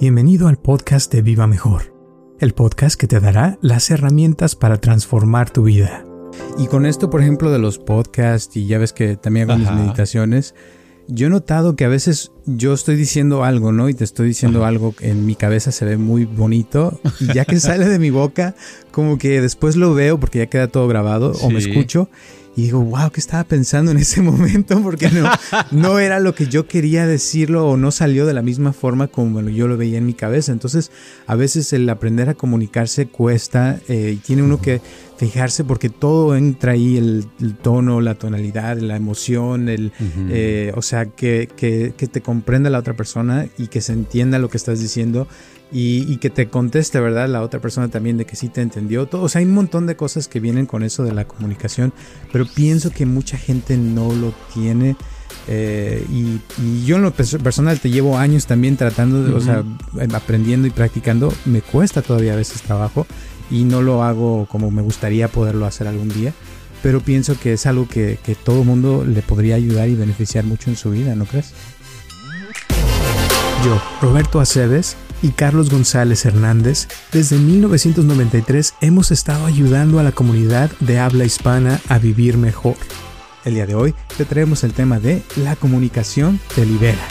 Bienvenido al podcast de Viva Mejor, el podcast que te dará las herramientas para transformar tu vida. Y con esto, por ejemplo, de los podcasts, y ya ves que también hago mis meditaciones, yo he notado que a veces yo estoy diciendo algo, ¿no? Y te estoy diciendo algo que en mi cabeza se ve muy bonito, y ya que sale de mi boca, como que después lo veo porque ya queda todo grabado, o me escucho. Y digo, wow, ¿qué estaba pensando en ese momento? Porque no, no era lo que yo quería decirlo o no salió de la misma forma como yo lo veía en mi cabeza. Entonces, a veces el aprender a comunicarse cuesta eh, y tiene uno que fijarse porque todo entra ahí, el, el tono, la tonalidad, la emoción, el, eh, o sea, que, que, que te comprenda la otra persona y que se entienda lo que estás diciendo y, y que te conteste, ¿verdad? La otra persona también de que sí te entendió. Todo, o sea, hay un montón de cosas que vienen con eso de la comunicación, pero pienso que mucha gente no lo tiene. eh, y, y yo en lo pers- personal te llevo años también tratando, de, o sea, aprendiendo y practicando. Me cuesta todavía a veces trabajo y no lo hago como me gustaría poderlo hacer algún día. Pero pienso que es algo que, que todo mundo le podría ayudar y beneficiar mucho en su vida, ¿no crees? Yo, Roberto Aceves y Carlos González Hernández, desde 1993 hemos estado ayudando a la comunidad de habla hispana a vivir mejor. El día de hoy te traemos el tema de la comunicación te libera.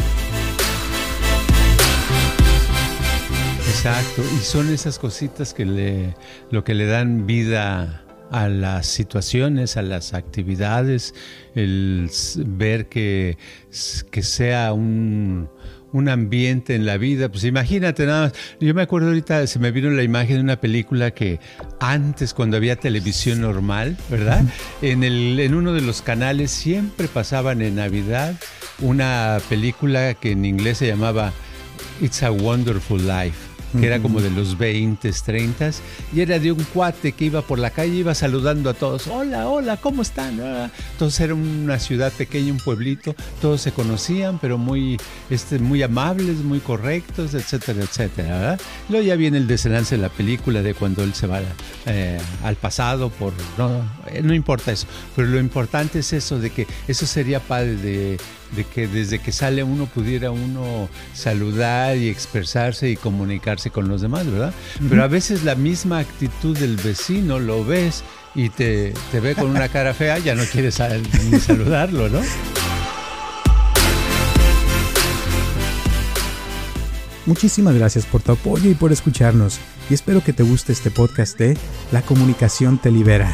Exacto, y son esas cositas que le, lo que le dan vida a las situaciones, a las actividades, el ver que, que sea un, un ambiente en la vida. Pues imagínate nada más, yo me acuerdo ahorita, se me vino la imagen de una película que antes cuando había televisión normal, ¿verdad? En, el, en uno de los canales siempre pasaban en Navidad una película que en inglés se llamaba It's a Wonderful Life que era como de los 20, 30 y era de un cuate que iba por la calle, iba saludando a todos, hola, hola, ¿cómo están? Ah, Entonces era una ciudad pequeña, un pueblito, todos se conocían, pero muy, este, muy amables, muy correctos, etcétera, etcétera. ¿verdad? Luego ya viene el desenlace de la película de cuando él se va eh, al pasado, por no, no importa eso, pero lo importante es eso, de que eso sería padre de de que desde que sale uno pudiera uno saludar y expresarse y comunicarse con los demás, ¿verdad? Pero a veces la misma actitud del vecino lo ves y te, te ve con una cara fea, ya no quieres sal- ni saludarlo, ¿no? Muchísimas gracias por tu apoyo y por escucharnos. Y espero que te guste este podcast de La comunicación te libera.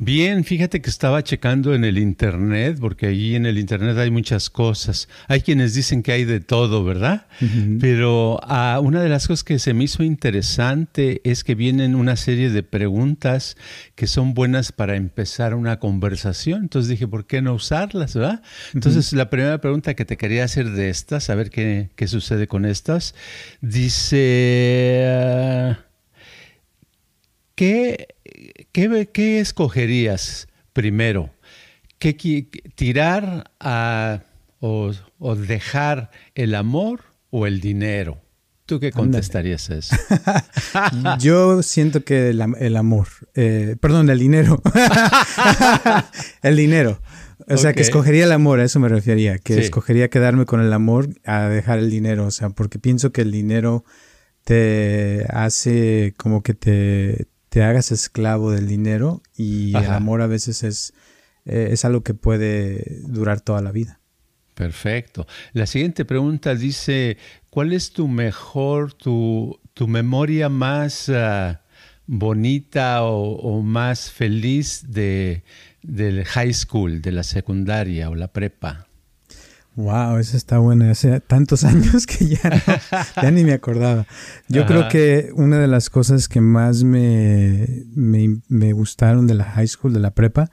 Bien, fíjate que estaba checando en el internet, porque allí en el internet hay muchas cosas. Hay quienes dicen que hay de todo, ¿verdad? Pero ah, una de las cosas que se me hizo interesante es que vienen una serie de preguntas que son buenas para empezar una conversación. Entonces dije, ¿por qué no usarlas, verdad? Entonces la primera pregunta que te quería hacer de estas, a ver qué, qué sucede con estas, dice... ¿Qué, qué, qué escogerías primero? ¿Qué, ¿Tirar a, o, o dejar el amor o el dinero? ¿Tú qué contestarías a eso? Yo siento que el, am- el amor, eh, perdón, el dinero. el dinero. O sea, que escogería el amor, a eso me refería, que Sí. escogería quedarme con el amor a dejar el dinero, o sea, porque pienso que el dinero te hace como que te, te hagas esclavo del dinero y el amor a veces es, eh, es algo que puede durar toda la vida. Perfecto. La siguiente pregunta dice, ¿cuál es tu mejor, tu, tu memoria más, ah, bonita o, más feliz de, del high school, de la secundaria o la prepa? Wow, esa está buena. Hace tantos años que ya, ni me acordaba. Yo creo que una de las cosas que más me, me, gustaron de la high school, de la prepa,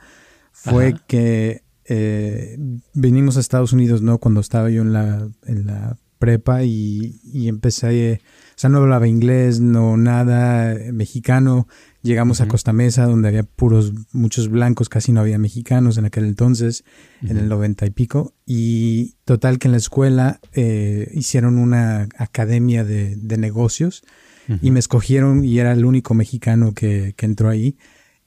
fue que eh, vinimos a Estados Unidos, ¿no? Cuando estaba yo en la, en la prepa y, y empecé o sea, no hablaba inglés, no nada eh, mexicano. Llegamos a Costa Mesa, donde había puros, muchos blancos, casi no había mexicanos en aquel entonces, en el noventa y pico. Y total que en la escuela eh, hicieron una academia de, negocios y me escogieron y era el único mexicano que, que entró ahí.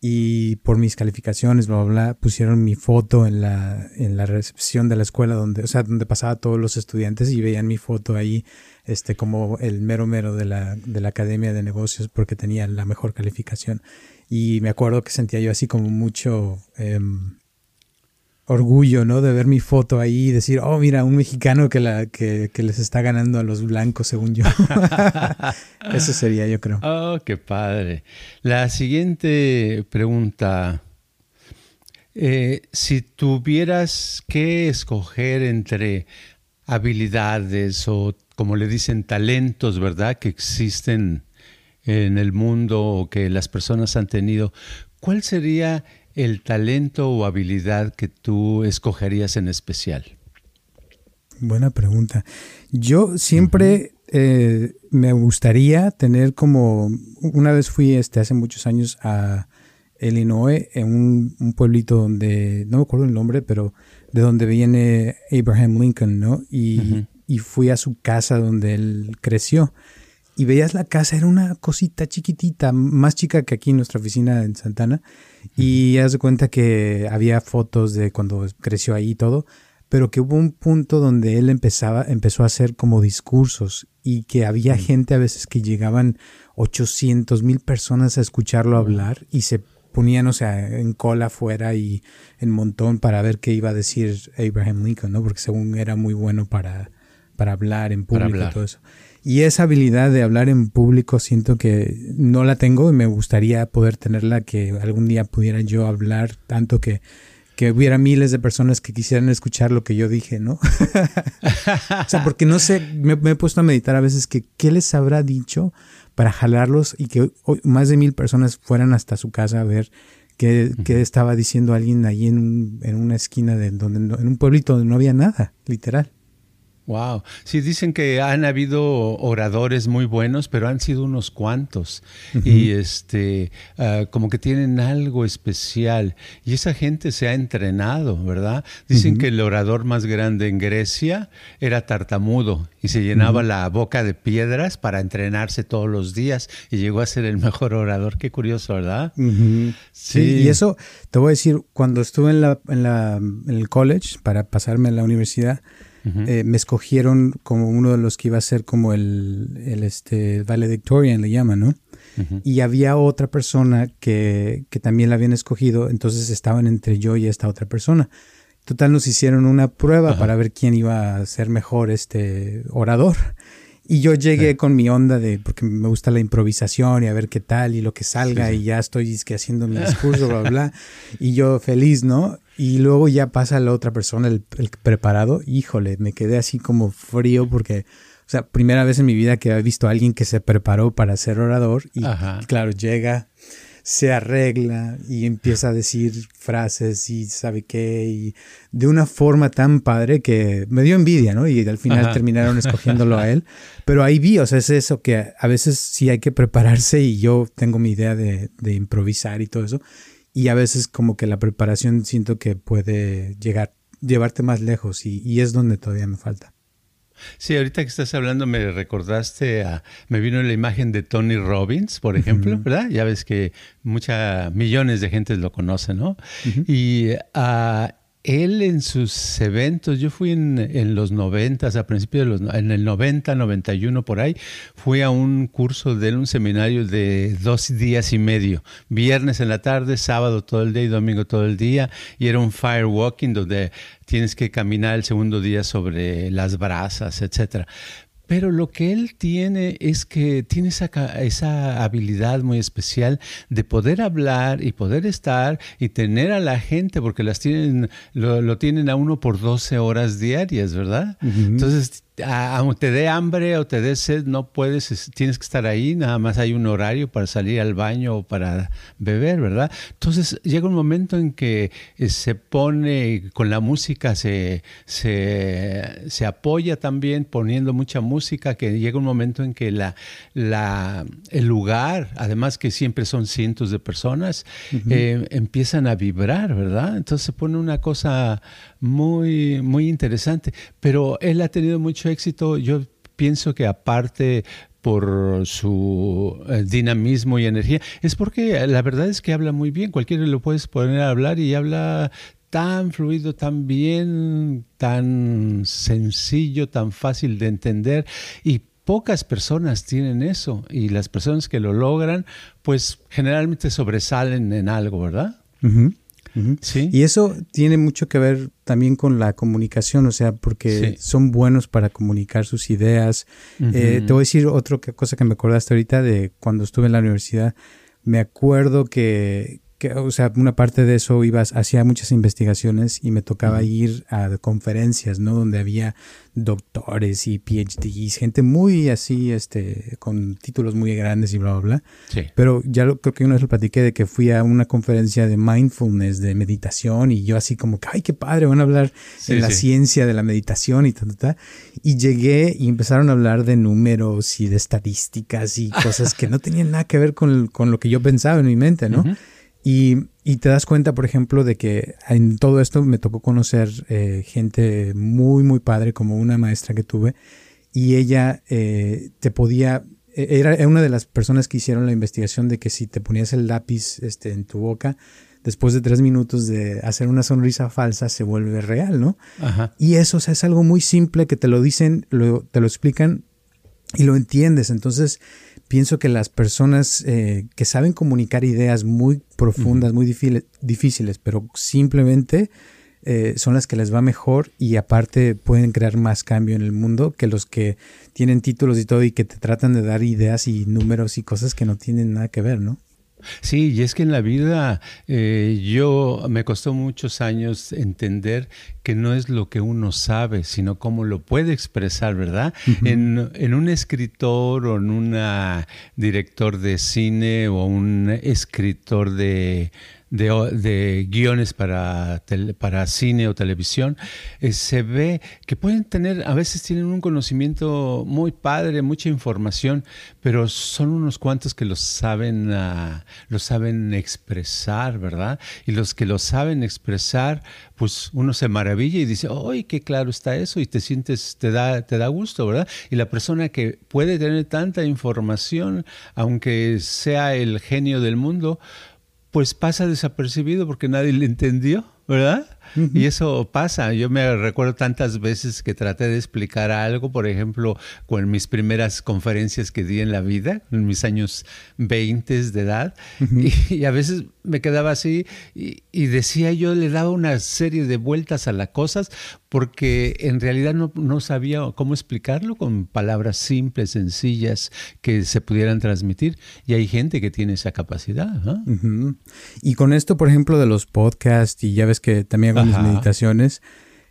Y por mis calificaciones, bla, bla, bla, pusieron mi foto en la, en la recepción de la escuela donde, o sea, donde pasaba todos los estudiantes y veían mi foto ahí, este, como el mero mero de la, de la academia de negocios porque tenía la mejor calificación. Y me acuerdo que sentía yo así como mucho, em, orgullo, ¿no? De ver mi foto ahí y decir, oh, mira, un mexicano que, la, que, les está ganando a los blancos, según yo. Eso sería, yo creo. Oh, qué padre. La siguiente pregunta. Eh, si tuvieras que escoger entre habilidades o, como le dicen, talentos, ¿verdad? Que existen en el mundo o que las personas han tenido, ¿cuál sería el talento o habilidad que tú escogerías en especial? Buena pregunta. Yo siempre eh, me gustaría tener como, una vez fui este, hace muchos años a Illinois, en un, pueblito donde, no me acuerdo el nombre, pero de donde viene Abraham Lincoln, ¿no? Y, y fui a su casa donde él creció. Y veías la casa, era una cosita chiquitita, más chica que aquí en nuestra oficina en Santana, y haz de cuenta que había fotos de cuando creció ahí y todo, pero que hubo un punto donde él empezaba, empezó a hacer como discursos y que había gente a veces que llegaban 800 mil personas a escucharlo hablar y se ponían, o sea, en cola afuera y en montón para ver qué iba a decir Abraham Lincoln, ¿no? Porque según era muy bueno para, para hablar en público y todo eso. Y esa habilidad de hablar en público siento que no la tengo y me gustaría poder tenerla, que algún día pudiera yo hablar tanto que, que hubiera miles de personas que quisieran escuchar lo que yo dije, ¿no? o sea, porque no sé, me, he puesto a meditar a veces que qué les habrá dicho para jalarlos y que más de mil personas fueran hasta su casa a ver qué, estaba diciendo alguien ahí en, en una esquina de donde en un pueblito donde no había nada, literal. Wow. Sí, dicen que han habido oradores muy buenos, pero han sido unos cuantos. Y este, ah, como que tienen algo especial. Y esa gente se ha entrenado, ¿verdad? Dicen que el orador más grande en Grecia era tartamudo y se llenaba la boca de piedras para entrenarse todos los días y llegó a ser el mejor orador. Qué curioso, ¿verdad? sí. Y eso, te voy a decir, cuando estuve en, la, en, la, en el college para pasarme a la universidad, eh, me escogieron como uno de los que iba a ser como el, el este, valedictorian, le llaman, ¿no? Y había otra persona que, que, también la habían escogido, entonces estaban entre yo y esta otra persona. Total, nos hicieron una prueba para ver quién iba a ser mejor este orador. Y yo llegué con mi onda de, porque me gusta la improvisación y a ver qué tal y lo que salga y ya estoy que haciendo mi discurso, bla, bla, bla. Y yo feliz, ¿no? Y luego ya pasa la otra persona, el, preparado. Híjole, me quedé así como frío porque, o sea, primera vez en mi vida que he visto a alguien que se preparó para ser orador y claro, llega, se arregla y empieza a decir frases y sabe qué, y de una forma tan padre que me dio envidia, ¿no? Y al final terminaron escogiéndolo a él. Pero ahí vi, o sea, es eso que a veces sí hay que prepararse y yo tengo mi idea de, de improvisar y todo eso y a veces como que la preparación siento que puede llegar, llevarte más lejos y, es donde todavía me falta. Sí, ahorita que estás hablando me recordaste a, me vino la imagen de Tony Robbins, por ejemplo, ¿verdad? Ya ves que muchas millones de gente lo conocen, ¿no? Y a él en sus eventos, yo fui en, los noventas, a principios de los, en el 90, 91 por ahí, fui a un curso de él, un seminario de dos días y medio, viernes en la tarde, sábado todo el día y domingo todo el día, y era un firewalking donde tienes que caminar el segundo día sobre las brasas, etcétera. Pero lo que él tiene es que tiene esa, esa habilidad muy especial de poder hablar y poder estar y tener a la gente, porque las tienen, lo, tienen a uno por 12 horas diarias, ¿verdad? Entonces aunque te dé hambre o te dé sed, no puedes, tienes que estar ahí, nada más hay un horario para salir al baño o para beber, ¿verdad? Entonces llega un momento en que eh, se pone, con la música se, se, apoya también poniendo mucha música, que llega un momento en que la, la, el lugar, además que siempre son cientos de personas, eh, empiezan a vibrar, ¿verdad? Entonces se pone una cosa muy, muy interesante, pero él ha tenido mucho éxito, yo pienso que aparte por su eh, dinamismo y energía, es porque la verdad es que habla muy bien, cualquiera lo puedes poner a hablar y habla tan fluido, tan bien, tan sencillo, tan fácil de entender y pocas personas tienen eso y las personas que lo logran pues generalmente sobresalen en algo, ¿verdad? Y eso tiene mucho que ver también con la comunicación, o sea, porque son buenos para comunicar sus ideas. Eh, te voy a decir otra cosa que me acordaste ahorita de cuando estuve en la universidad. Me acuerdo que, que, o sea, una parte de eso ibas, hacía muchas investigaciones y me tocaba ir a conferencias, ¿no? Donde había doctores y PhDs, gente muy así, este, con títulos muy grandes y bla, bla, bla. Sí. Pero ya lo, creo que una vez lo platiqué de que fui a una conferencia de mindfulness, de meditación, y yo así como que, ay, qué padre, van a hablar de la ciencia de la meditación y tal, tal, Y llegué y empezaron a hablar de números y de estadísticas y cosas que no tenían nada que ver con, con lo que yo pensaba en mi mente, ¿no? Y, te das cuenta, por ejemplo, de que en todo esto me tocó conocer eh, gente muy, muy padre, como una maestra que tuve, y ella eh, te podía, e, era una de las personas que hicieron la investigación de que si te ponías el lápiz este, en tu boca, después de tres minutos de hacer una sonrisa falsa, se vuelve real, ¿no? Y eso o sea, es algo muy simple que te lo dicen, te lo explican y lo entiendes. Entonces, pienso que las personas eh, que saben comunicar ideas muy profundas, muy difíciles, pero simplemente eh, son las que les va mejor y aparte pueden crear más cambio en el mundo que los que tienen títulos y todo y que te tratan de dar ideas y números y cosas que no tienen nada que ver, ¿no? Sí, y es que en la vida eh, yo me costó muchos años entender que no es lo que uno sabe, sino cómo lo puede expresar, ¿verdad? en, en, un escritor o en un director de cine o un escritor de de, guiones para, para cine o televisión, eh, se ve que pueden tener, a veces tienen un conocimiento muy padre, mucha información, pero son unos cuantos que lo saben, uh, lo saben expresar, ¿verdad? Y los que lo saben expresar, pues uno se maravilla y dice, ¡ay, qué claro está eso! Y te sientes, te da, te da gusto, ¿verdad? Y la persona que puede tener tanta información, aunque sea el genio del mundo, pues pasa desapercibido porque nadie le entendió, ¿verdad? Y eso pasa. Yo me recuerdo tantas veces que traté de explicar algo, por ejemplo, con mis primeras conferencias que di en la vida, en mis años 20 de edad, y, a veces me quedaba así y, decía yo, le daba una serie de vueltas a las cosas porque en realidad no, sabía cómo explicarlo con palabras simples, sencillas, que se pudieran transmitir. Y hay gente que tiene esa capacidad. Y con esto, por ejemplo, de los podcasts, y ya ves que también mis meditaciones,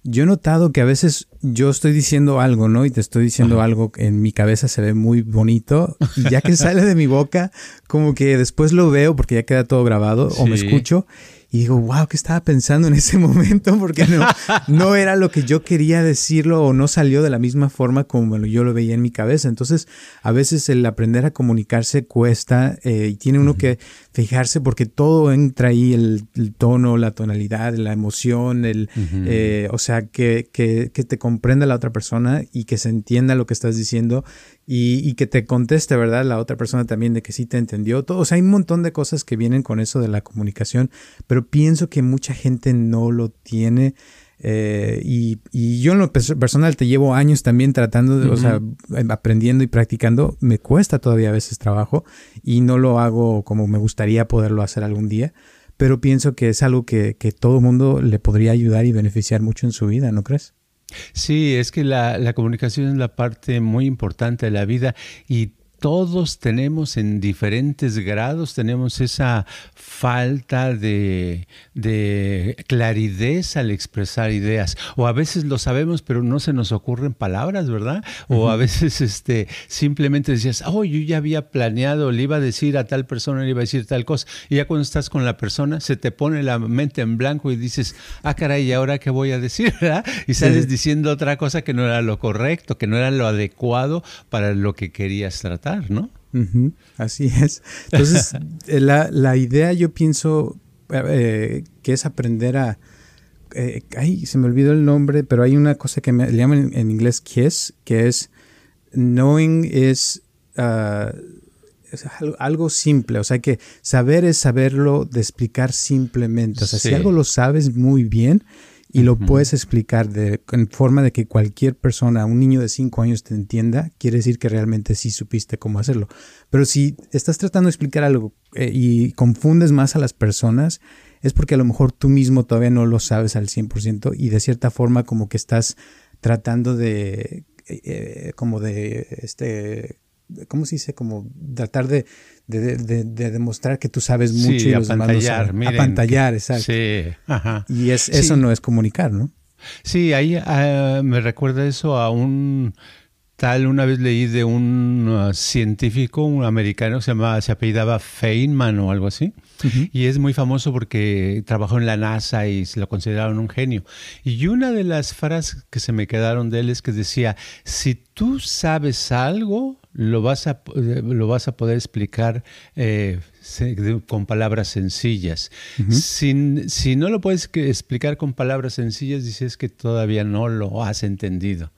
yo he notado que a veces yo estoy diciendo algo, ¿no? Y te estoy diciendo algo en mi cabeza se ve muy bonito y ya que sale de mi boca, como que después lo veo porque ya queda todo grabado o me escucho y digo, wow, ¿qué estaba pensando en ese momento? Porque no, no era lo que yo quería decirlo o no salió de la misma forma como yo lo veía en mi cabeza. Entonces, a veces el aprender a comunicarse cuesta eh, y tiene uno que fijarse porque todo entra ahí, el, tono, la tonalidad, la emoción, el, eh, o sea, que, que, que te comprenda la otra persona y que se entienda lo que estás diciendo y, que te conteste, ¿verdad? La otra persona también de que sí te entendió. Todo, o sea, hay un montón de cosas que vienen con eso de la comunicación, pero pienso que mucha gente no lo tiene. Eh, y, yo en lo personal te llevo años también tratando, de, o sea, em, aprendiendo y practicando. Me cuesta todavía a veces trabajo y no lo hago como me gustaría poderlo hacer algún día, pero pienso que es algo que, que todo mundo le podría ayudar y beneficiar mucho en su vida, ¿no crees? Sí, es que la, la, comunicación es la parte muy importante de la vida y todos tenemos en diferentes grados, tenemos esa falta de, claridad al expresar ideas. O a veces lo sabemos, pero no se nos ocurren palabras, ¿verdad? O a veces este, simplemente decías, oh, yo ya había planeado, le iba a decir a tal persona, le iba a decir tal cosa. Y ya cuando estás con la persona, se te pone la mente en blanco y dices, ah, caray, ¿y ahora qué voy a decir? ¿verdad? Y sales diciendo otra cosa que no era lo correcto, que no era lo adecuado para lo que querías tratar. ¿No? así es. Entonces, eh, la, idea yo pienso eh, que es aprender a... Eh, ay, se me olvidó el nombre, pero hay una cosa que me, le llaman en, inglés KISS, que es knowing is... Ah, algo, simple, o sea que saber es saberlo de explicar simplemente, o sea, si algo lo sabes muy bien, y lo puedes explicar de, en forma de que cualquier persona, un niño de 5 años te entienda, quiere decir que realmente sí supiste cómo hacerlo. Pero si estás tratando de explicar algo eh, y confundes más a las personas, es porque a lo mejor tú mismo todavía no lo sabes al 100% y de cierta forma como que estás tratando de, eh, eh, como de, este, ¿cómo se dice? Como tratar de, demostrar que tú sabes mucho sí, y los demás no Apantallar, exacto. Sí, ajá. Y es, eso no es comunicar, ¿no? Sí, ahí ah, me recuerda eso a un tal, una vez leí de un ah, científico, un americano, se llamaba, se apellidaba Feynman o algo así, y es muy famoso porque trabajó en la NASA y se lo consideraron un genio. Y una de las frases que se me quedaron de él es que decía, si tú sabes algo, lo vas a, lo vas a poder explicar eh, con palabras sencillas. si, no lo puedes explicar con palabras sencillas, dices que todavía no lo has entendido.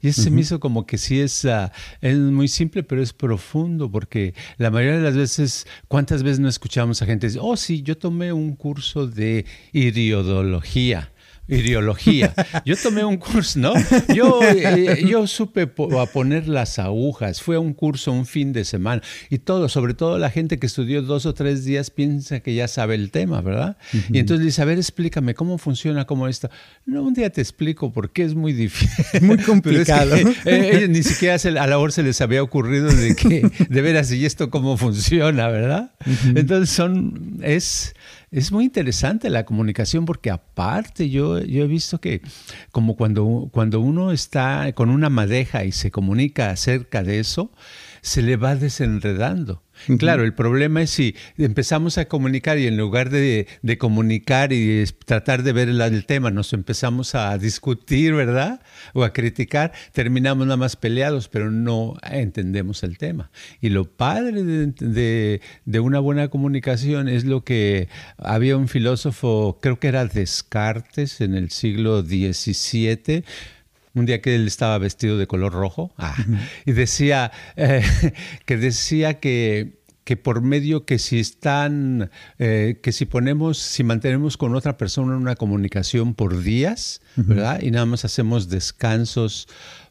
Y eso se me hizo como que sí es, ah, es muy simple, pero es profundo, porque la mayoría de las veces, ¿cuántas veces no escuchamos a gente decir, oh, sí, yo tomé un curso de ideología? Ideología. Yo tomé un curso, ¿no? Yo, eh, yo supe a poner las agujas, fue a un curso un fin de semana y todo, sobre todo la gente que estudió dos o tres días piensa que ya sabe el tema, ¿verdad? Y entonces dice, a ver, explícame cómo funciona, cómo esto. No, un día te explico porque es muy difícil. Muy complicado. Eh, ni siquiera a la hora se les había ocurrido de que, de veras, y esto cómo funciona, ¿verdad? Entonces son, es es muy interesante la comunicación porque aparte yo, yo he visto que como cuando, cuando uno está con una madeja y se comunica acerca de eso, se le va desenredando. Claro, el problema es si empezamos a comunicar y en lugar de, comunicar y tratar de ver el, tema, nos empezamos a discutir, ¿verdad? O a criticar, terminamos nada más peleados, pero no entendemos el tema. Y lo padre de, de una buena comunicación es lo que había un filósofo, creo que era Descartes en el siglo XVII, un día que él estaba vestido de color rojo, ah, y decía eh, que decía que, que por medio que si están, eh, que si ponemos, si mantenemos con otra persona una comunicación por días, ¿verdad? Y nada más hacemos descansos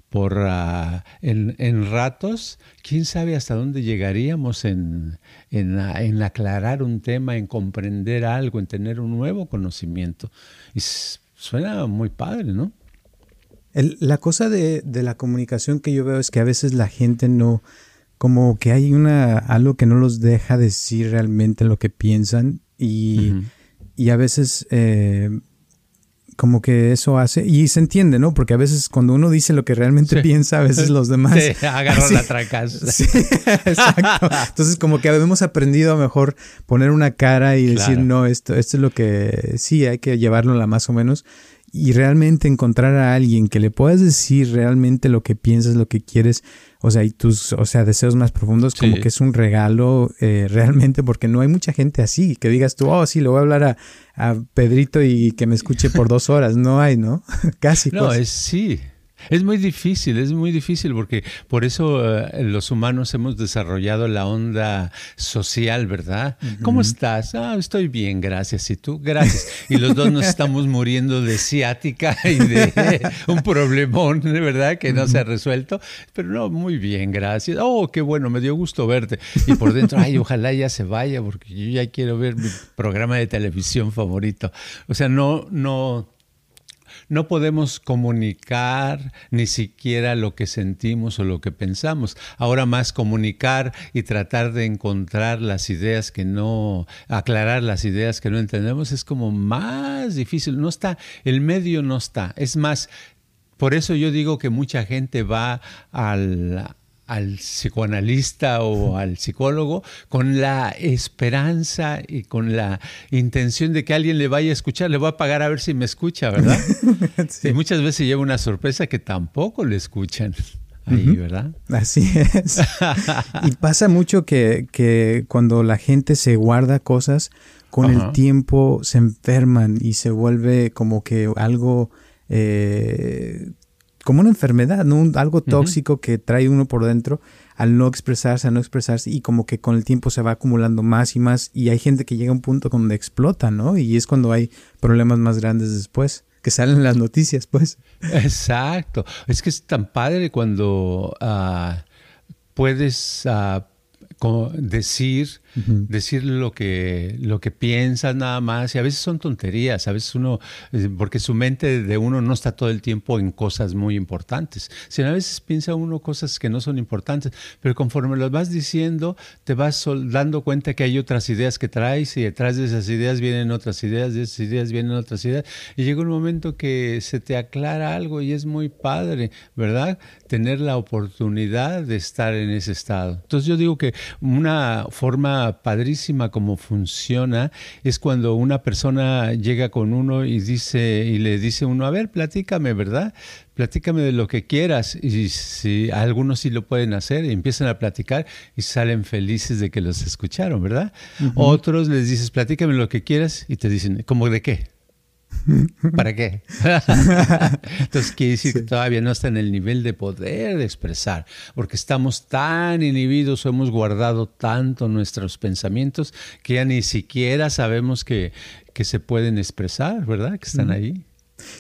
por ah, en, ratos, quién sabe hasta dónde llegaríamos en, en, en, aclarar un tema, en comprender algo, en tener un nuevo conocimiento. Y suena muy padre, ¿no? La cosa de, la comunicación que yo veo es que a veces la gente no, como que hay una, algo que no los deja decir realmente lo que piensan y, a veces eh, como que eso hace, y se entiende, ¿no? Porque a veces cuando uno dice lo que realmente piensa, a veces los demás... Sí, agarran la tracas. Sí, exacto. Entonces como que hemos aprendido a mejor poner una cara y decir, no, esto, esto es lo que sí, hay que llevarlo la más o menos y realmente encontrar a alguien que le puedas decir realmente lo que piensas, lo que quieres, o sea, y tus, o sea, deseos más profundos, como que es un regalo eh, realmente, porque no hay mucha gente así, que digas tú, oh, sí, le voy a hablar a, a Pedrito y que me escuche por dos horas, no hay, ¿no? Casi. No, es sí, es muy difícil, es muy difícil porque por eso eh, los humanos hemos desarrollado la onda social, ¿verdad? ¿Cómo estás? Ah, estoy bien, gracias. ¿Y tú? Gracias. Y los dos nos estamos muriendo de ciática y de un problemón, verdad, que no se ha resuelto. Pero no, muy bien, gracias. Oh, qué bueno, me dio gusto verte. Y por dentro, ay, ojalá ya se vaya porque yo ya quiero ver mi programa de televisión favorito. O sea, no, no no podemos comunicar ni siquiera lo que sentimos o lo que pensamos. Ahora más comunicar y tratar de encontrar las ideas que no, aclarar las ideas que no entendemos es como más difícil. No está, el medio no está. Es más, por eso yo digo que mucha gente va al al psicoanalista o al psicólogo con la esperanza y con la intención de que alguien le vaya a escuchar, le voy a pagar a ver si me escucha, ¿verdad? Y muchas veces lleva una sorpresa que tampoco le escuchan. Ahí, ¿verdad? Así es. y pasa mucho que, que, cuando la gente se guarda cosas, con el tiempo se enferman y se vuelve como que algo eh, como una enfermedad, ¿no? algo tóxico que trae uno por dentro al no expresarse, al no expresarse y como que con el tiempo se va acumulando más y más y hay gente que llega a un punto donde explota, ¿no? Y es cuando hay problemas más grandes después, que salen en las noticias, pues. Exacto. Es que es tan padre cuando ah, puedes uh, decir decir lo que, lo que piensas nada más, y a veces son tonterías, a veces uno, eh, porque su mente de uno no está todo el tiempo en cosas muy importantes, sino a veces piensa uno cosas que no son importantes, pero conforme las vas diciendo, te vas dando cuenta que hay otras ideas que traes y detrás de esas ideas vienen otras ideas, de esas ideas vienen otras ideas, y llega un momento que se te aclara algo y es muy padre, ¿verdad? Tener la oportunidad de estar en ese estado. Entonces yo digo que una forma padrísima como funciona es cuando una persona llega con uno y dice y le dice uno, a ver, platícame, ¿verdad? Platícame de lo que quieras. Y si algunos sí lo pueden hacer, y empiezan a platicar y salen felices de que los escucharon, ¿verdad? Otros les dices, platícame lo que quieras y te dicen, ¿cómo de qué? ¿Para qué? Entonces quiere decir que todavía no está en el nivel de poder expresar, porque estamos tan inhibidos o hemos guardado tanto nuestros pensamientos que ya ni siquiera sabemos que, que se pueden expresar, ¿verdad? Que están ahí.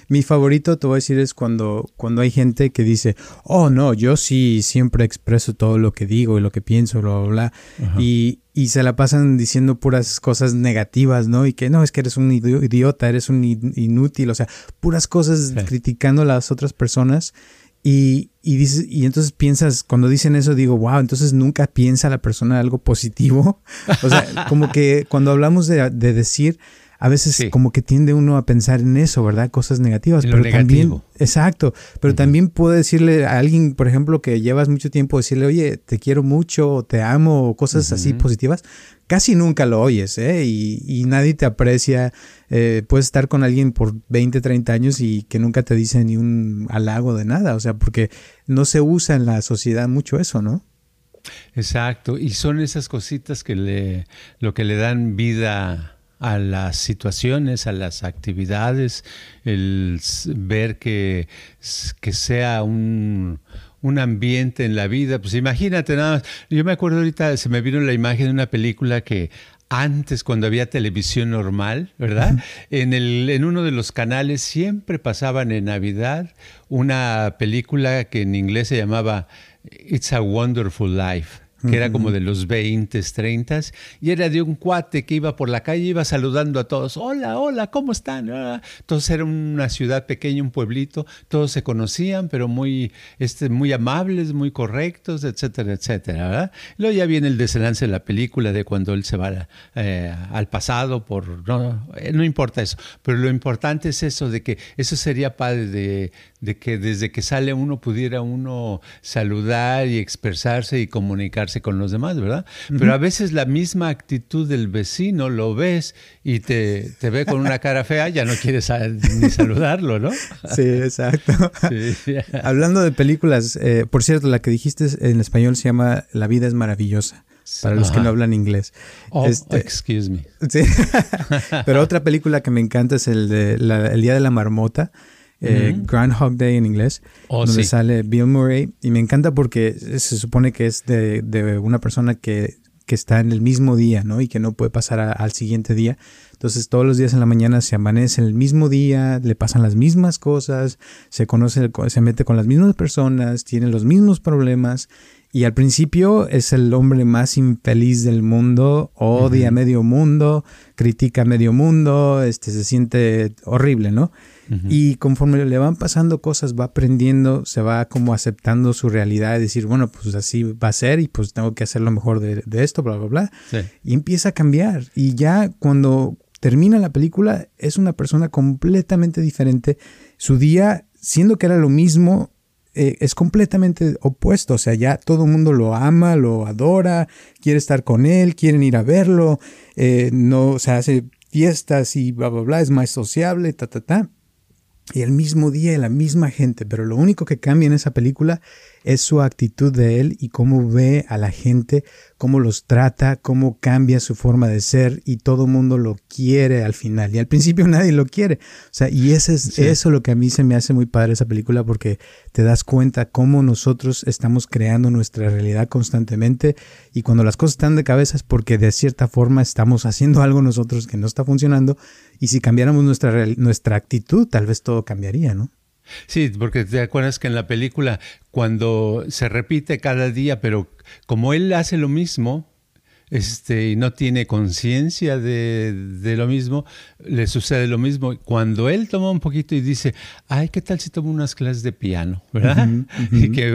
Mi favorito, te voy a decir, es cuando, cuando hay gente que dice, oh no, yo sí siempre expreso todo lo que digo y lo que pienso, bla, bla, bla. Y, y, se la pasan diciendo puras cosas negativas, ¿no? Y que no, es que eres un idiota, eres un inútil, o sea, puras cosas criticando a las otras personas. Y, y, dices, y entonces piensas, cuando dicen eso, digo, wow, entonces nunca piensa la persona algo positivo. O sea, como que cuando hablamos de, de decir, a veces como que tiende uno a pensar en eso, ¿verdad? Cosas negativas. pero también, exacto, pero también puede decirle a alguien, por ejemplo, que llevas mucho tiempo, decirle, oye, te quiero mucho, te amo, o cosas así positivas. Casi nunca lo oyes, ¿eh? Y, nadie te aprecia. Eh, puedes estar con alguien por 20, 30 años y que nunca te dice ni un halago de nada, o sea, porque no se usa en la sociedad mucho eso, ¿no? Exacto, y son esas cositas que le, lo que le dan vida a las situaciones, a las actividades, el ver que, que sea un, un ambiente en la vida. Pues imagínate nada más. Yo me acuerdo ahorita, se me vino la imagen de una película que antes, cuando había televisión normal, ¿verdad? En, el, en uno de los canales siempre pasaban en Navidad una película que en inglés se llamaba It's a Wonderful Life que era como de los 20, 30, y era de un cuate que iba por la calle, iba saludando a todos, hola, hola, ¿cómo están? Entonces era una ciudad pequeña, un pueblito, todos se conocían, pero muy, este, muy amables, muy correctos, etcétera, etcétera, ¿verdad? Luego ya viene el desenlace de la película de cuando él se va eh, al pasado, por, no, eh, no importa eso, pero lo importante es eso, de que eso sería padre de, de que desde que sale uno pudiera uno saludar y expresarse y comunicarse con los demás, ¿verdad? Pero a veces la misma actitud del vecino lo ves y te, te ve con una cara fea, ya no quieres ni saludarlo, ¿no? Sí, exacto. Hablando de películas, eh, por cierto, la que dijiste en español se llama La vida es maravillosa para los que no hablan inglés. Oh, este, excuse me. Sí. Pero otra película que me encanta es el de El Día de la Marmota eh, Groundhog Day en inglés, oh, donde sale Bill Murray. Y me encanta porque se supone que es de, de una persona que, que, está en el mismo día, ¿no? Y que no puede pasar al siguiente día. Entonces todos los días en la mañana se amanece en el mismo día, le pasan las mismas cosas, se conoce, se mete con las mismas personas, tiene los mismos problemas Y al principio es el hombre más infeliz del mundo, odia a medio mundo, critica a medio mundo, este, se siente horrible, ¿no? Y conforme le van pasando cosas, va aprendiendo, se va como aceptando su realidad y decir, bueno, pues así va a ser y pues tengo que hacer lo mejor de, esto, bla, bla, bla. Y empieza a cambiar. Y ya cuando termina la película, es una persona completamente diferente. Su día, siendo que era lo mismo, eh, es completamente opuesto. O sea, ya todo el mundo lo ama, lo adora, quiere estar con él, quieren ir a verlo, eh, no, o sea, hace fiestas y bla, bla, bla, es más sociable, ta, ta, ta. Y el mismo día, la misma gente, pero lo único que cambia en esa película es su actitud de él y cómo ve a la gente, cómo los trata, cómo cambia su forma de ser y todo el mundo lo quiere al final. Y al principio nadie lo quiere. O sea, y ese es eso lo que a mí se me hace muy padre esa película porque te das cuenta cómo nosotros estamos creando nuestra realidad constantemente y cuando las cosas están de cabeza es porque de cierta forma estamos haciendo algo nosotros que no está funcionando y si cambiáramos nuestra, nuestra actitud tal vez todo cambiaría, ¿no? Sí, porque te acuerdas que en la película, cuando se repite cada día, pero como él hace lo mismo, este, y no tiene conciencia de, lo mismo, le sucede lo mismo. Cuando él toma un poquito y dice, ay, ¿qué tal si tomo unas clases de piano? ¿Verdad? Y que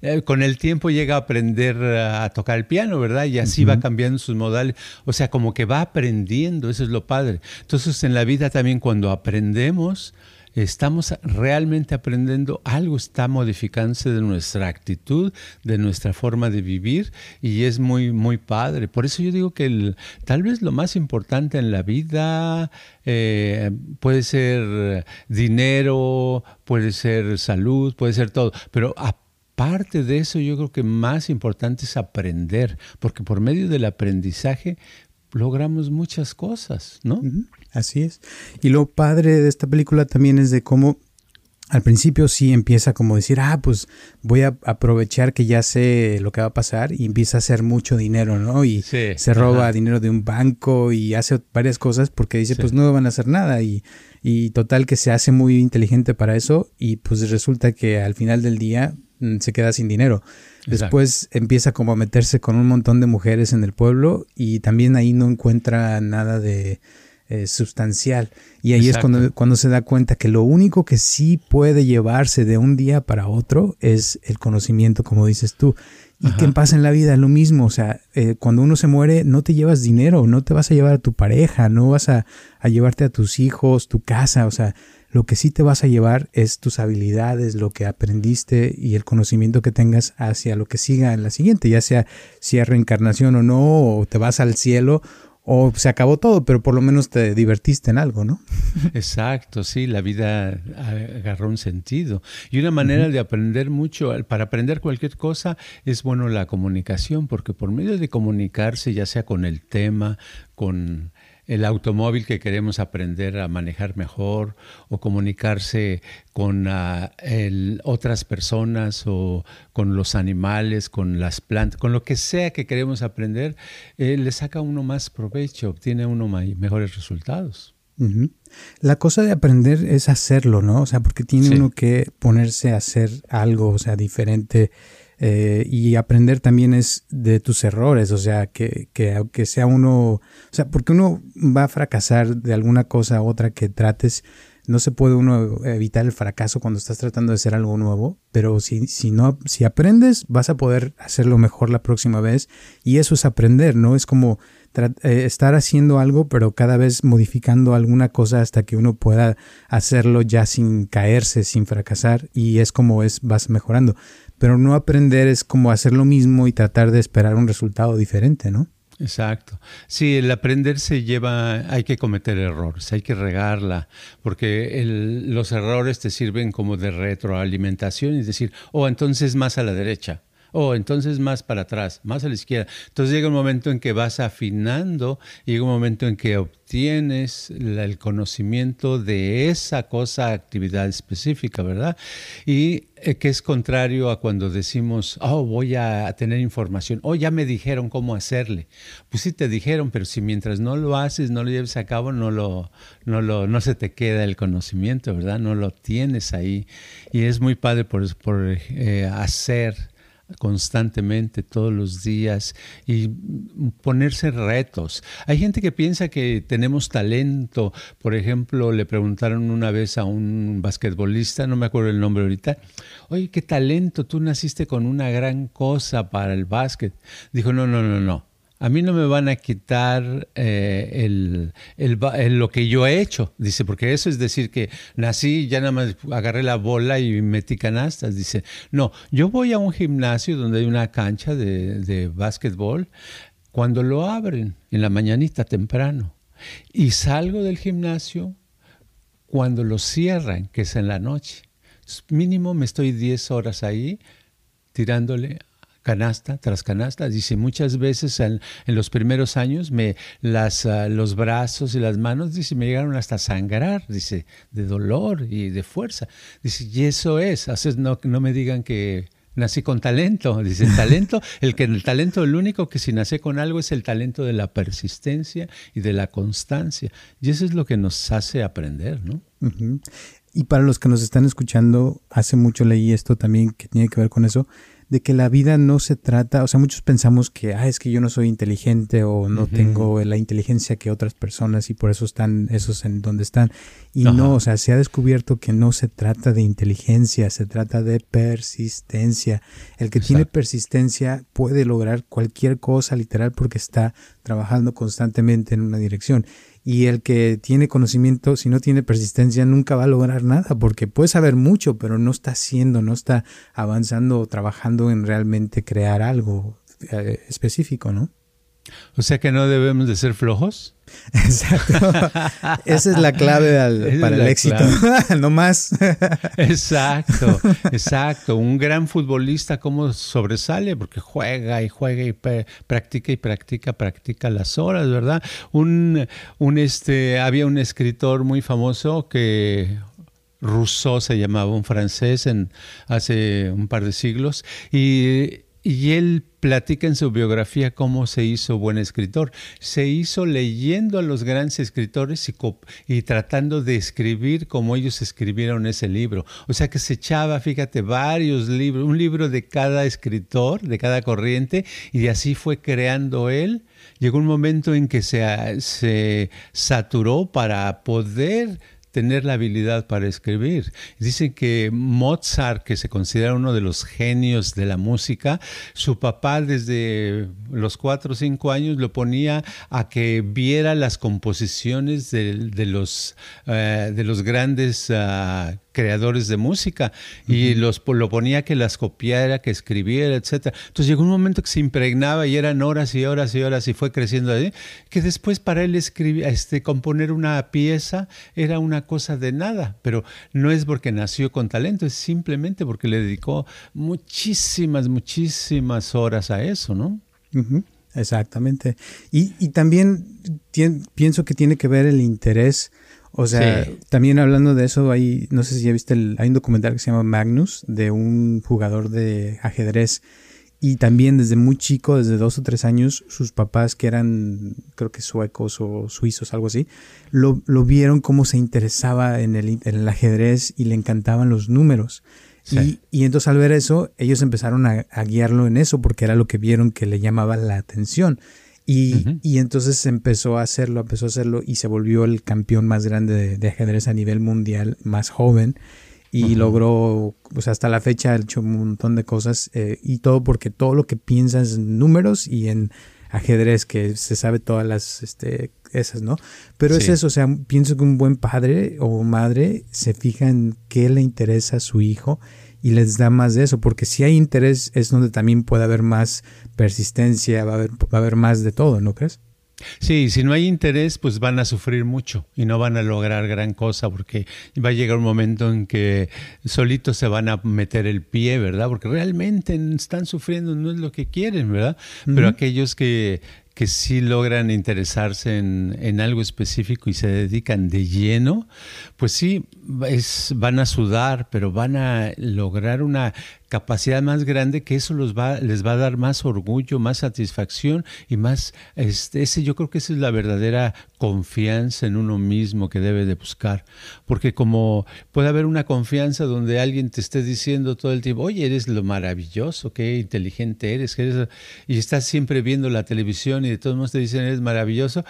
eh, con el tiempo llega a aprender a tocar el piano, ¿verdad? Y así va cambiando sus modales. O sea, como que va aprendiendo, eso es lo padre. Entonces, en la vida también cuando aprendemos, estamos realmente aprendiendo, algo está modificándose de nuestra actitud, de nuestra forma de vivir y es muy, muy padre. Por eso yo digo que tal vez lo más importante en la vida eh, puede ser dinero, puede ser salud, puede ser todo, pero aparte de eso yo creo que más importante es aprender, porque por medio del aprendizaje logramos muchas cosas, ¿no? Así es. Y lo padre de esta película también es de cómo al principio sí empieza como decir, ah, pues voy a aprovechar que ya sé lo que va a pasar y empieza a hacer mucho dinero, ¿no? Y se roba dinero de un banco y hace varias cosas porque dice, pues no van a hacer nada y, y total que se hace muy inteligente para eso y pues resulta que al final del día se queda sin dinero. Después empieza como a meterse con un montón de mujeres en el pueblo y también ahí no encuentra nada de eh, sustancial. Y ahí es cuando, cuando se da cuenta que lo único que sí puede llevarse de un día para otro es el conocimiento, como dices tú. ¿Y qué pasa en la vida? Lo mismo, o sea, eh, cuando uno se muere no te llevas dinero, no te vas a llevar a tu pareja, no vas a, a, llevarte a tus hijos, tu casa, o sea, lo que sí te vas a llevar es tus habilidades, lo que aprendiste y el conocimiento que tengas hacia lo que siga en la siguiente, ya sea si es reencarnación o no, o te vas al cielo o se acabó todo, pero por lo menos te divertiste en algo, ¿no? Exacto, sí, la vida agarró un sentido. Y una manera de aprender mucho, para aprender cualquier cosa, es bueno la comunicación, porque por medio de comunicarse, ya sea con el tema, con el automóvil que queremos aprender a manejar mejor o comunicarse con ah, otras personas o con los animales, con las plantas, con lo que sea que queremos aprender, eh, le saca uno más provecho, obtiene uno mejores resultados. La cosa de aprender es hacerlo, ¿no? O sea, porque tiene uno que ponerse a hacer algo, o sea, diferente eh, y aprender también es de tus errores, o sea, que, que aunque sea uno, o sea, porque uno va a fracasar de alguna cosa u otra que trates, no se puede uno evitar el fracaso cuando estás tratando de hacer algo nuevo, pero si, si no, si aprendes, vas a poder hacerlo mejor la próxima vez, y eso es aprender, ¿no? Es como eh, estar haciendo algo, pero cada vez modificando alguna cosa hasta que uno pueda hacerlo ya sin caerse, sin fracasar, y es como es, vas mejorando pero no aprender es como hacer lo mismo y tratar de esperar un resultado diferente, ¿no? Exacto. Sí, el aprender se lleva, hay que cometer errores, hay que regarla, porque los errores te sirven como de retroalimentación y decir, oh, entonces más a la derecha, oh, entonces más para atrás, más a la izquierda. Entonces llega un momento en que vas afinando, llega un momento en que obtienes el conocimiento de esa cosa, actividad específica, ¿verdad? Y eh, que es contrario a cuando decimos, oh, voy a tener información, oh, ya me dijeron cómo hacerle. Pues sí te dijeron, pero si mientras no lo haces, no lo lleves a cabo, no, lo, no, lo, no se te queda el conocimiento, ¿verdad? No lo tienes ahí. Y es muy padre por, por eh, hacer constantemente, todos los días, y ponerse retos. Hay gente que piensa que tenemos talento. Por ejemplo, le preguntaron una vez a un basquetbolista, no me acuerdo el nombre ahorita, oye, qué talento, tú naciste con una gran cosa para el básquet. Dijo, no, no, no, no a mí no me van a quitar eh, el, lo que yo he hecho, dice, porque eso es decir que nací, ya nada más agarré la bola y metí canastas, dice, no, yo voy a un gimnasio donde hay una cancha de, de básquetbol, cuando lo abren en la mañanita temprano, y salgo del gimnasio cuando lo cierran, que es en la noche. Mínimo me estoy 10 horas ahí tirándole canasta tras canasta. Dice, muchas veces en, los primeros años me, las, ah, los brazos y las manos, dice, me llegaron hasta sangrar, dice, de dolor y de fuerza. Dice, y eso es, Haces, no, no me digan que nací con talento. Dice, el talento, el que el talento, el único que si nace con algo es el talento de la persistencia y de la constancia. Y eso es lo que nos hace aprender, ¿no? Y para los que nos están escuchando, hace mucho leí esto también que tiene que ver con eso de que la vida no se trata, o sea, muchos pensamos que, ah, es que yo no soy inteligente o no tengo la inteligencia que otras personas y por eso están esos en donde están. Y no, o sea, se ha descubierto que no se trata de inteligencia, se trata de persistencia. El que tiene persistencia puede lograr cualquier cosa literal porque está trabajando constantemente en una dirección. Y el que tiene conocimiento, si no tiene persistencia, nunca va a lograr nada, porque puede saber mucho, pero no está haciendo, no está avanzando o trabajando en realmente crear algo eh, específico, ¿no? O sea que no debemos de ser flojos. Exacto. Esa es la clave para el éxito. no más. exacto, exacto. Un gran futbolista, ¿cómo sobresale? Porque juega y juega y practica y practica, practica las horas, ¿verdad? Un, un este, había un escritor muy famoso que Rousseau se llamaba, un francés en, hace un par de siglos, y y él platica en su biografía cómo se hizo buen escritor. Se hizo leyendo a los grandes escritores y, y, tratando de escribir como ellos escribieron ese libro. O sea que se echaba, fíjate, varios libros, un libro de cada escritor, de cada corriente, y así fue creando él. Llegó un momento en que se, se saturó para poder tener la habilidad para escribir. Dicen que Mozart, que se considera uno de los genios de la música, su papá desde los cuatro o cinco años lo ponía a que viera las composiciones de, los, eh, de los grandes uh, creadores de música y los, lo ponía que las copiara, que escribiera, etc. Entonces llegó un momento que se impregnaba y eran horas y horas y horas y fue creciendo ahí, que después para él escribir, este, componer una pieza era una cosa de nada, pero no es porque nació con talento, es simplemente porque le dedicó muchísimas, muchísimas horas a eso, ¿no? Exactamente. Y, y también pienso que tiene que ver el interés o sea, también hablando de eso, hay, no sé si ya viste, el, hay un documental que se llama Magnus, de un jugador de ajedrez. Y también desde muy chico, desde dos o tres años, sus papás, que eran, creo que suecos o suizos, algo así, lo, lo vieron cómo se interesaba en el, en el, ajedrez y le encantaban los números. Y, y, entonces al ver eso, ellos empezaron a, a, guiarlo en eso porque era lo que vieron que le llamaba la atención. Y, y, entonces empezó a hacerlo, empezó a hacerlo y se volvió el campeón más grande de, ajedrez a nivel mundial, más joven. Y logró, pues hasta la fecha ha hecho un montón de cosas eh, y todo porque todo lo que piensas en números y en ajedrez, que se sabe todas las, este, esas, ¿no? Pero es eso, o sea, pienso que un buen padre o madre se fija en qué le interesa a su hijo y les da más de eso, porque si hay interés es donde también puede haber más persistencia, va a haber, va a haber más de todo, ¿no crees? Sí, si no hay interés, pues van a sufrir mucho y no van a lograr gran cosa porque va a llegar un momento en que solitos se van a meter el pie, ¿verdad? Porque realmente están sufriendo, no es lo que quieren, ¿verdad? Pero aquellos que, que sí logran interesarse en, algo específico y se dedican de lleno, pues sí, es, van a sudar, pero van a lograr una capacidad más grande que eso los va, les va a dar más orgullo, más satisfacción y más, este, ese, yo creo que esa es la verdadera confianza en uno mismo que debe de buscar. Porque como puede haber una confianza donde alguien te esté diciendo todo el tiempo, oye, eres lo maravilloso, qué inteligente eres, que eres y estás siempre viendo la televisión y de todos modos te dicen, eres maravilloso,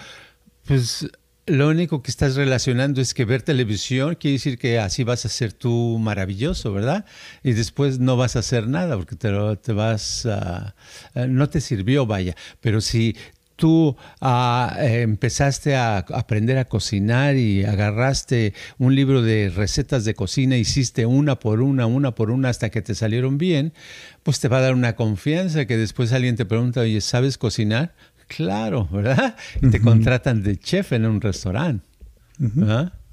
pues lo único que estás relacionando es que ver televisión quiere decir que así vas a ser tú maravilloso, ¿verdad? Y después no vas a hacer nada porque te, te vas a... No te sirvió, vaya. Pero si tú ah, empezaste a aprender a cocinar y agarraste un libro de recetas de cocina, hiciste una por una, una por una hasta que te salieron bien, pues te va a dar una confianza que después alguien te pregunta, oye, ¿sabes cocinar? Claro, ¿verdad? Y te contratan de chef en un restaurante.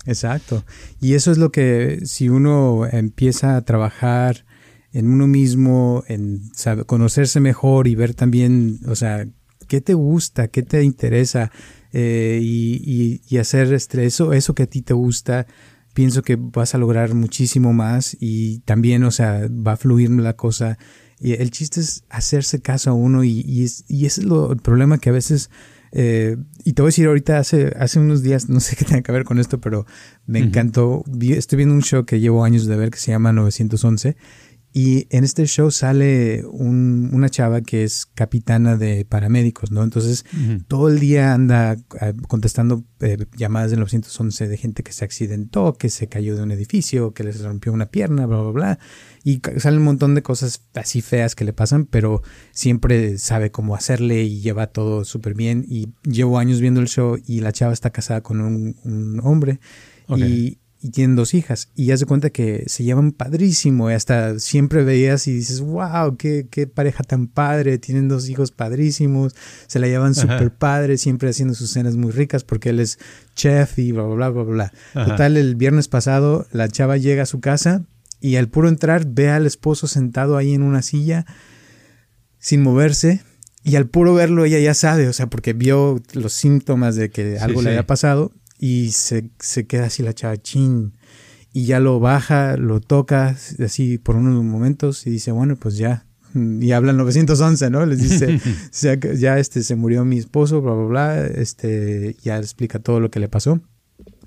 Exacto. Y eso es lo que si uno empieza a trabajar en uno mismo, en conocerse mejor y ver también, o sea, qué te gusta, qué te interesa eh, y, y, hacer este, eso, eso que a ti te gusta, pienso que vas a lograr muchísimo más y también, o sea, va a fluir la cosa y el chiste es hacerse caso a uno y, y, es, y ese es lo, el problema que a veces... Eh, y te voy a decir ahorita, hace, hace unos días, no sé qué tiene que ver con esto, pero me encantó. estoy viendo un show que llevo años de ver que se llama 911 y en este show sale una chava que es capitana de paramédicos, ¿no? Entonces, todo el día anda eh, contestando eh, llamadas del 911 de gente que se accidentó, que se cayó de un edificio, que les rompió una pierna, bla, bla, bla. Y sale un montón de cosas así feas que le pasan, pero siempre sabe cómo hacerle y lleva todo súper bien. Y llevo años viendo el show y la chava está casada con un, hombre. Y, y tienen dos hijas. Y ya se cuenta que se llaman padrísimo. Y hasta siempre veías y dices, wow, qué, qué pareja tan padre. Tienen dos hijos padrísimos. Se la llevan súper padre, siempre haciendo sus cenas muy ricas porque él es chef y bla, bla, bla, bla, bla. Total, el viernes pasado la chava llega a su casa y al puro entrar ve al esposo sentado ahí en una silla sin moverse. Y al puro verlo ella ya sabe, o sea, porque vio los síntomas de que algo le había pasado y se, se queda así la chava chin y ya lo baja, lo toca así por unos momentos y dice, bueno, pues ya. Y habla 911, ¿no? Les dice, ya este, se murió mi esposo, bla, bla, bla. Este, ya explica todo lo que le pasó.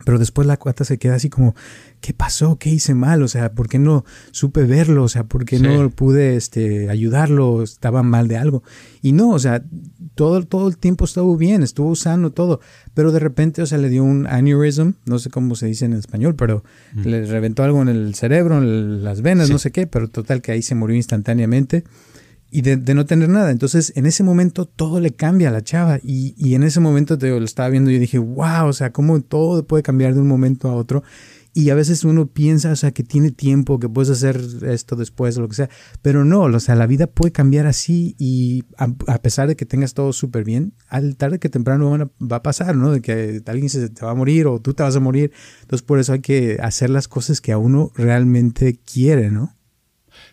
Pero después la cuata se queda así como, ¿qué pasó? ¿Qué hice mal? O sea, ¿por qué no supe verlo? O sea, ¿por qué no pude este, ayudarlo? Estaba mal de algo. Y no, o sea, todo, todo el tiempo estuvo bien, estuvo sano todo. Pero de repente, o sea, le dio un aneurysm, no sé cómo se dice en español, pero le reventó algo en el cerebro, en las venas, no sé qué, pero total que ahí se murió instantáneamente y de, no tener nada. Entonces, en ese momento todo le cambia a la chava. Y, y en ese momento te, lo estaba viendo y yo dije, wow, o sea, cómo todo puede cambiar de un momento a otro. Y a veces uno piensa, o sea, que tiene tiempo, que puedes hacer esto después o lo que sea. Pero no, o sea, la vida puede cambiar así y a, pesar de que tengas todo súper bien, al tarde que temprano va a pasar, ¿no? De que alguien se te va a morir o tú te vas a morir. Entonces, por eso hay que hacer las cosas que a uno realmente quiere, ¿no?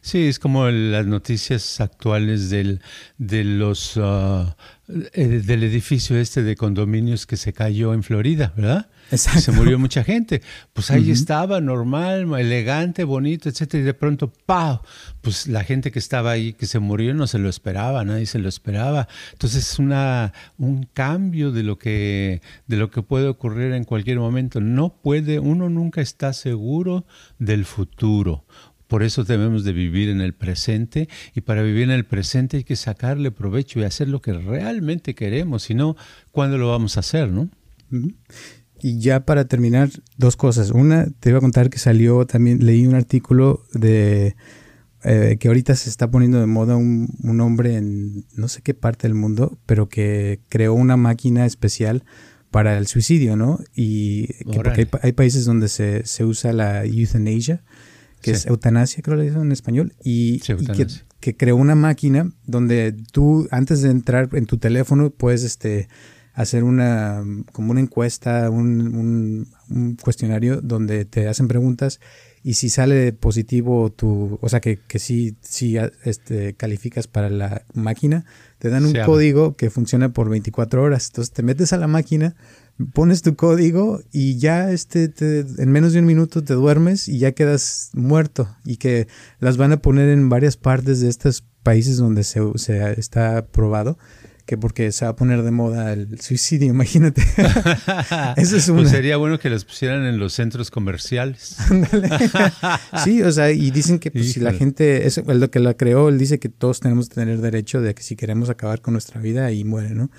Sí, es como las noticias actuales del, de los, eh, del edificio este de condominios que se cayó en Florida, ¿verdad? Exacto. Se murió mucha gente. Pues ahí estaba, normal, elegante, bonito, etcétera, y de pronto, ¡pau! Pues la gente que estaba ahí, que se murió, no se lo esperaba, nadie se lo esperaba. Entonces es una, un cambio de lo, que, de lo que puede ocurrir en cualquier momento. No puede, uno nunca está seguro del futuro. Por eso debemos de vivir en el presente y para vivir en el presente hay que sacarle provecho y hacer lo que realmente queremos, si no, ¿cuándo lo vamos a hacer, no? Y ya para terminar, dos cosas. Una, te iba a contar que salió también, leí un artículo de eh, que ahorita se está poniendo de moda un, hombre en no sé qué parte del mundo, pero que creó una máquina especial para el suicidio, ¿no? Y que porque hay, países donde se, se usa la euthanasia que es eutanasia, creo que le dicen en español, y, que, creó una máquina donde tú antes de entrar en tu teléfono puedes este, hacer una como una encuesta, un, cuestionario donde te hacen preguntas y si sale positivo tu, o sea que, que sí, sí este, calificas para la máquina, te dan un código que funciona por 24 horas. Entonces te metes a la máquina, pones tu código y ya este en menos de un minuto te duermes y ya quedas muerto y que las van a poner en varias partes de estos países donde se, se está probado que porque se va a poner de moda el suicidio, imagínate. Eso es pues sería bueno que las pusieran en los centros comerciales. sí, o sea, y dicen que pues, si la gente, es lo que la creó, él dice que todos tenemos que tener derecho de que si queremos acabar con nuestra vida y muere, ¿no?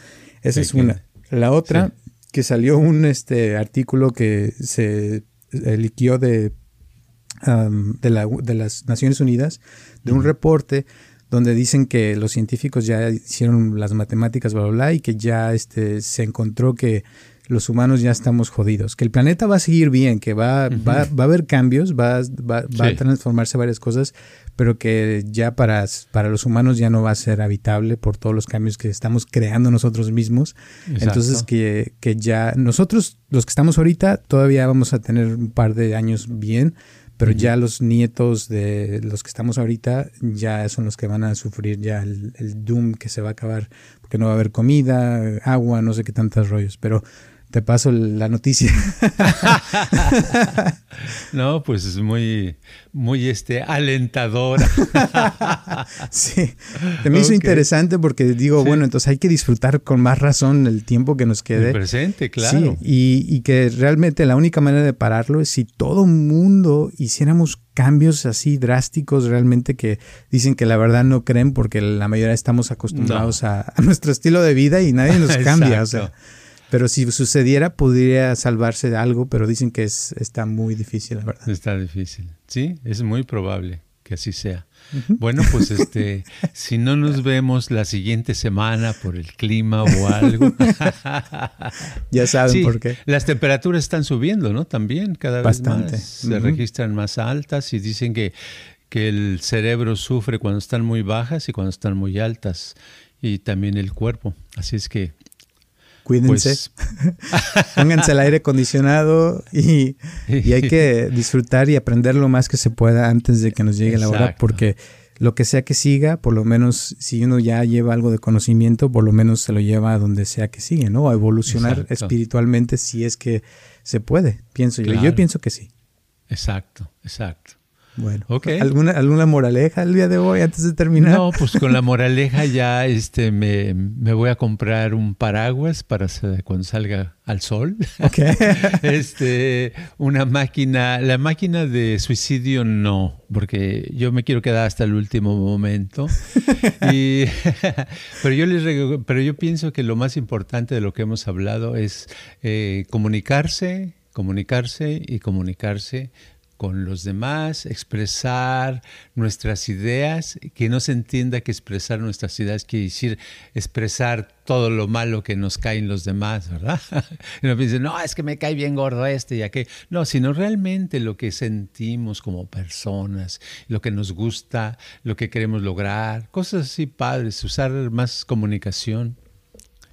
Esa es una. La otra, que salió un este artículo que se eligió de, de, la, de, las Naciones Unidas, de un reporte donde dicen que los científicos ya hicieron las matemáticas, bla, bla, bla, y que ya este, se encontró que los humanos ya estamos jodidos, que el planeta va a seguir bien, que va, va, va, a haber cambios, va, va, va a transformarse varias cosas, pero que ya para, para los humanos ya no va a ser habitable por todos los cambios que estamos creando nosotros mismos. Entonces que, que ya nosotros, los que estamos ahorita, todavía vamos a tener un par de años bien, pero ya los nietos de los que estamos ahorita ya son los que van a sufrir ya el, el, doom que se va a acabar, porque no va a haber comida, agua, no sé qué tantos rollos, pero te paso la noticia. no, pues es muy, muy este, alentadora. sí, me hizo interesante porque digo, bueno, entonces hay que disfrutar con más razón el tiempo que nos quede. El presente, claro. Sí, y, y, que realmente la única manera de pararlo es si todo mundo hiciéramos cambios así drásticos realmente que dicen que la verdad no creen porque la mayoría estamos acostumbrados a, a, nuestro estilo de vida y nadie nos cambia. o sea, pero si sucediera, podría salvarse de algo, pero dicen que es, está muy difícil, la verdad. Está difícil. Sí, es muy probable que así sea. Bueno, pues este, si no nos vemos la siguiente semana por el clima o algo. ya saben por qué. Las temperaturas están subiendo, ¿no? También cada vez más se registran más altas y dicen que, que el cerebro sufre cuando están muy bajas y cuando están muy altas y también el cuerpo. Así es que Cuídense. Pues, Pónganse el aire acondicionado y, hay que disfrutar y aprender lo más que se pueda antes de que nos llegue la hora, porque lo que sea que siga, por lo menos si uno ya lleva algo de conocimiento, por lo menos se lo lleva a donde sea que sigue, ¿no? A evolucionar espiritualmente si es que se puede, pienso yo. Yo pienso que sí. Exacto, exacto. Bueno, ¿alguna, ¿alguna moraleja el día de hoy antes de terminar? No, pues con la moraleja ya este, me, me voy a comprar un paraguas para cuando salga al sol. Okay. este, una máquina, la máquina de suicidio no, porque yo me quiero quedar hasta el último momento. y, pero, yo les, pero yo pienso que lo más importante de lo que hemos hablado es eh, comunicarse, comunicarse y comunicarse con los demás, expresar nuestras ideas, que no se entienda que expresar nuestras ideas quiere decir expresar todo lo malo que nos cae en los demás, ¿verdad? Y nos dicen, no, es que me cae bien gordo este y aquel. No, sino realmente lo que sentimos como personas, lo que nos gusta, lo que queremos lograr, cosas así padres, usar más comunicación.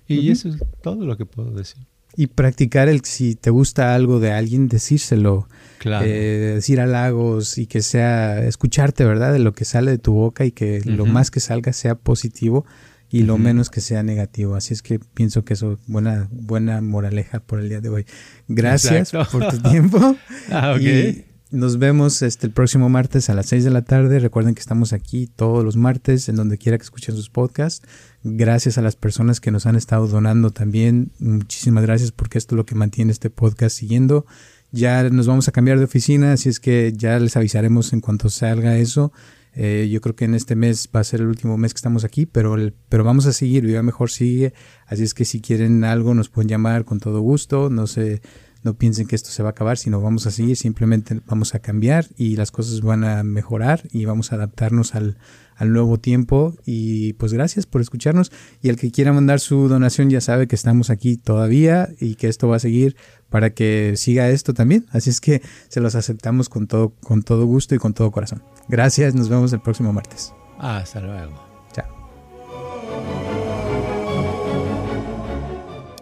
Y eso es todo lo que puedo decir. Y practicar el si te gusta algo de alguien, decírselo. Eh, decir halagos y que sea, escucharte, ¿verdad? De lo que sale de tu boca y que lo más que salga sea positivo y lo menos que sea negativo. Así es que pienso que eso buena buena moraleja por el día de hoy. Gracias por tu tiempo. ah, okay. Nos vemos este, el próximo martes a las 6 de la tarde. Recuerden que estamos aquí todos los martes en donde quiera que escuchen sus podcasts. Gracias a las personas que nos han estado donando también. Muchísimas gracias porque esto es lo que mantiene este podcast siguiendo. Ya nos vamos a cambiar de oficina, así es que ya les avisaremos en cuanto salga eso. Eh, yo creo que en este mes va a ser el último mes que estamos aquí, pero, pero vamos a seguir, Viva Mejor sigue. Así es que si quieren algo nos pueden llamar con todo gusto. No sé no piensen que esto se va a acabar, sino vamos a seguir, simplemente vamos a cambiar y las cosas van a mejorar y vamos a adaptarnos al, al nuevo tiempo. Y pues gracias por escucharnos. Y el que quiera mandar su donación ya sabe que estamos aquí todavía y que esto va a seguir para que siga esto también. Así es que se los aceptamos con todo, con todo gusto y con todo corazón. Gracias, nos vemos el próximo martes. Hasta luego.